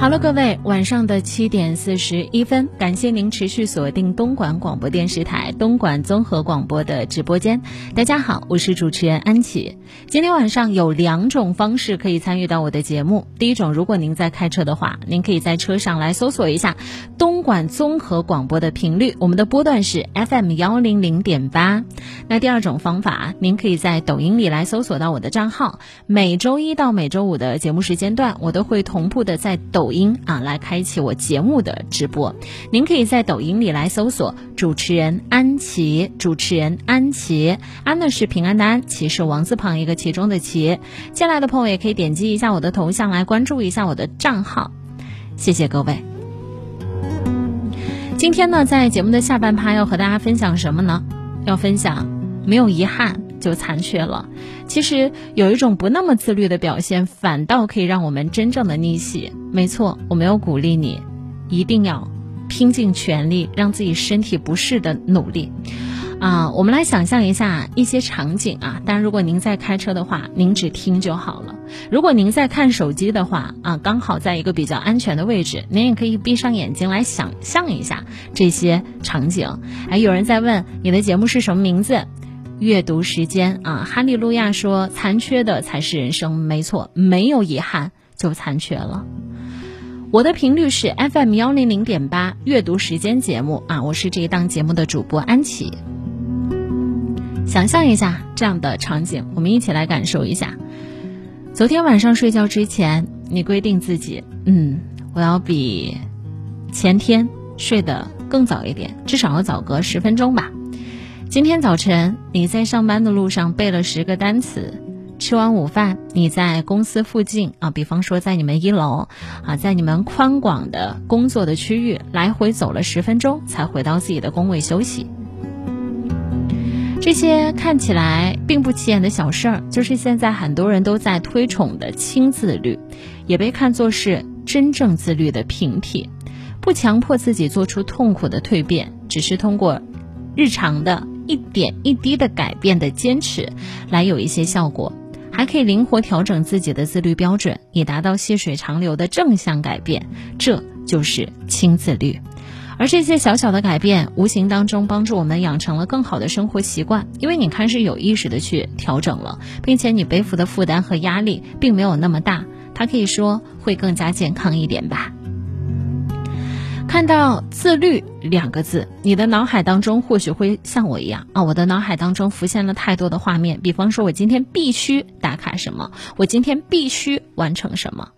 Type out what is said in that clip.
好了，各位，晚上的七点四十一分，感谢您持续锁定东莞广播电视台东莞综合广播的直播间。大家好，我是主持人安琪。今天晚上有两种方式可以参与到我的节目。第一种，如果您在开车的话，您可以在车上来搜索一下东管综合广播的频率，我们的波段是 FM 幺零零点八。那第二种方法，您可以在抖音里来搜索到我的账号。每周一到每周五的节目时间段，我都会同步的在抖。音啊，来开启我节目的直播。您可以在抖音里来搜索主持人安琪，主持人安琪，安呢是平安的安，琪是王字旁一个其中的琪。进来的朋友也可以点击一下我的头像来关注一下我的账号，谢谢各位。今天呢，在节目的下半趴要和大家分享什么呢？要分享没有遗憾。就残缺了。其实有一种不那么自律的表现，反倒可以让我们真正的逆袭。没错，我没有鼓励你，一定要拼尽全力让自己身体不适的努力。啊，我们来想象一下一些场景啊。当然，如果您在开车的话，您只听就好了。如果您在看手机的话，啊，刚好在一个比较安全的位置，您也可以闭上眼睛来想象一下这些场景。哎，有人在问你的节目是什么名字？阅读时间啊，哈利路亚说：“残缺的才是人生。”没错，没有遗憾就残缺了。我的频率是 FM 幺零零点八，阅读时间节目啊，我是这一档节目的主播安琪。想象一下这样的场景，我们一起来感受一下。昨天晚上睡觉之前，你规定自己，嗯，我要比前天睡得更早一点，至少要早个十分钟吧。今天早晨，你在上班的路上背了十个单词。吃完午饭，你在公司附近啊，比方说在你们一楼啊，在你们宽广的工作的区域来回走了十分钟，才回到自己的工位休息。这些看起来并不起眼的小事儿，就是现在很多人都在推崇的轻自律，也被看作是真正自律的平替。不强迫自己做出痛苦的蜕变，只是通过日常的。一点一滴的改变的坚持，来有一些效果，还可以灵活调整自己的自律标准，以达到细水长流的正向改变。这就是轻自律，而这些小小的改变，无形当中帮助我们养成了更好的生活习惯，因为你开始有意识的去调整了，并且你背负的负担和压力并没有那么大，它可以说会更加健康一点吧。看到“自律”两个字，你的脑海当中或许会像我一样啊，我的脑海当中浮现了太多的画面。比方说，我今天必须打卡什么，我今天必须完成什么。